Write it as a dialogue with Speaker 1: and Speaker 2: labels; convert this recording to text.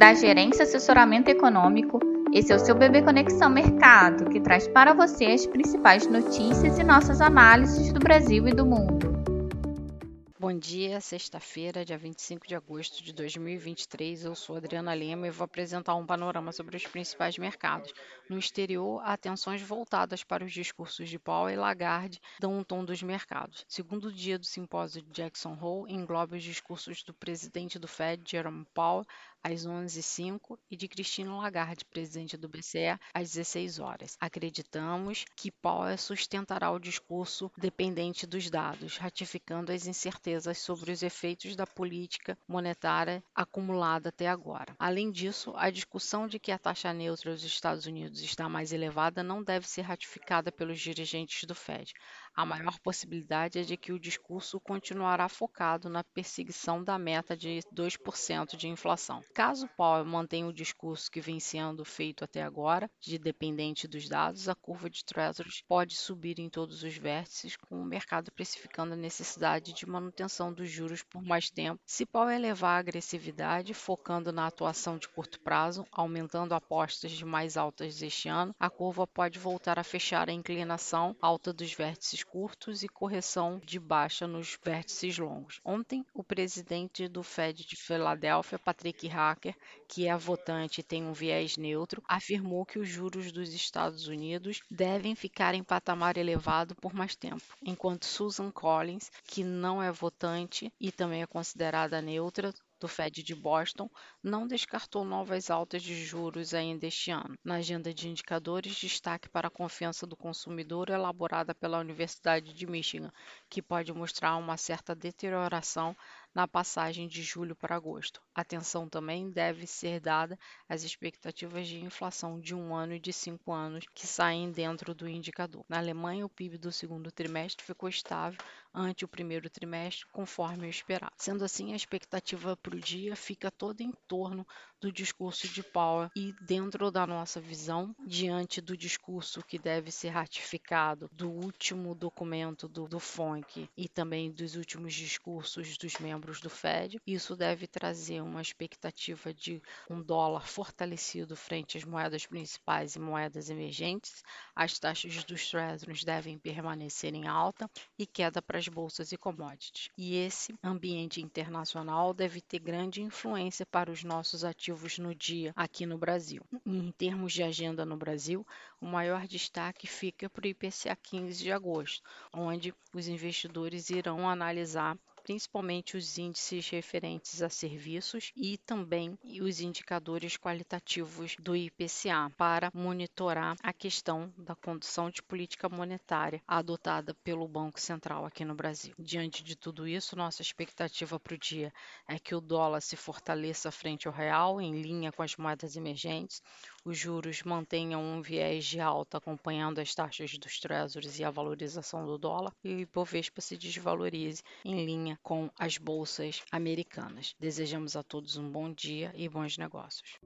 Speaker 1: da Gerência Assessoramento Econômico. Esse é o seu Bebê Conexão Mercado, que traz para você as principais notícias e nossas análises do Brasil e do mundo.
Speaker 2: Bom dia, sexta-feira, dia 25 de agosto de 2023. Eu sou Adriana Lima e vou apresentar um panorama sobre os principais mercados. No exterior, atenções voltadas para os discursos de Powell e Lagarde dão um tom dos mercados. Segundo dia do simpósio de Jackson Hole, engloba os discursos do presidente do Fed, Jerome Powell, às 11h05 e de Cristina Lagarde, presidente do BCE, às 16 horas. Acreditamos que Powell sustentará o discurso dependente dos dados, ratificando as incertezas sobre os efeitos da política monetária acumulada até agora. Além disso, a discussão de que a taxa neutra dos Estados Unidos está mais elevada não deve ser ratificada pelos dirigentes do Fed. A maior possibilidade é de que o discurso continuará focado na perseguição da meta de 2% de inflação. Caso Powell mantenha o discurso que vem sendo feito até agora, de dependente dos dados, a curva de Treasuries pode subir em todos os vértices, com o mercado precificando a necessidade de manutenção dos juros por mais tempo. Se Powell elevar a agressividade, focando na atuação de curto prazo, aumentando apostas de mais altas este ano, a curva pode voltar a fechar a inclinação alta dos vértices curtos e correção de baixa nos vértices longos. Ontem, o presidente do Fed de Filadélfia, Patrick Hacker, que é votante e tem um viés neutro, afirmou que os juros dos Estados Unidos devem ficar em patamar elevado por mais tempo, enquanto Susan Collins, que não é votante e também é considerada neutra, do Fed de Boston não descartou novas altas de juros ainda este ano. Na agenda de indicadores, destaque para a confiança do consumidor elaborada pela Universidade de Michigan, que pode mostrar uma certa deterioração na passagem de julho para agosto. Atenção também deve ser dada às expectativas de inflação de um ano e de cinco anos que saem dentro do indicador. Na Alemanha, o PIB do segundo trimestre ficou estável ante o primeiro trimestre, conforme o esperado. Sendo assim, a expectativa para o dia fica toda em torno do discurso de Powell e dentro da nossa visão, diante do discurso que deve ser ratificado do último documento do, do FONC e também dos últimos discursos dos membros do Fed, isso deve trazer uma expectativa de um dólar fortalecido frente às moedas principais e moedas emergentes, as taxas dos treasuries devem permanecer em alta e queda para as bolsas e commodities. E esse ambiente internacional deve ter grande influência para os nossos ativos no dia aqui no Brasil. Em termos de agenda no Brasil, o maior destaque fica para o IPCA 15 de agosto, onde os investidores irão analisar principalmente os índices referentes a serviços e também os indicadores qualitativos do IPCA para monitorar a questão da condução de política monetária adotada pelo Banco Central aqui no Brasil. Diante de tudo isso, nossa expectativa para o dia é que o dólar se fortaleça frente ao real, em linha com as moedas emergentes, os juros mantenham um viés de alta acompanhando as taxas dos treasuries e a valorização do dólar, e o Ibovespa se desvalorize em linha com as bolsas americanas. Desejamos a todos um bom dia e bons negócios.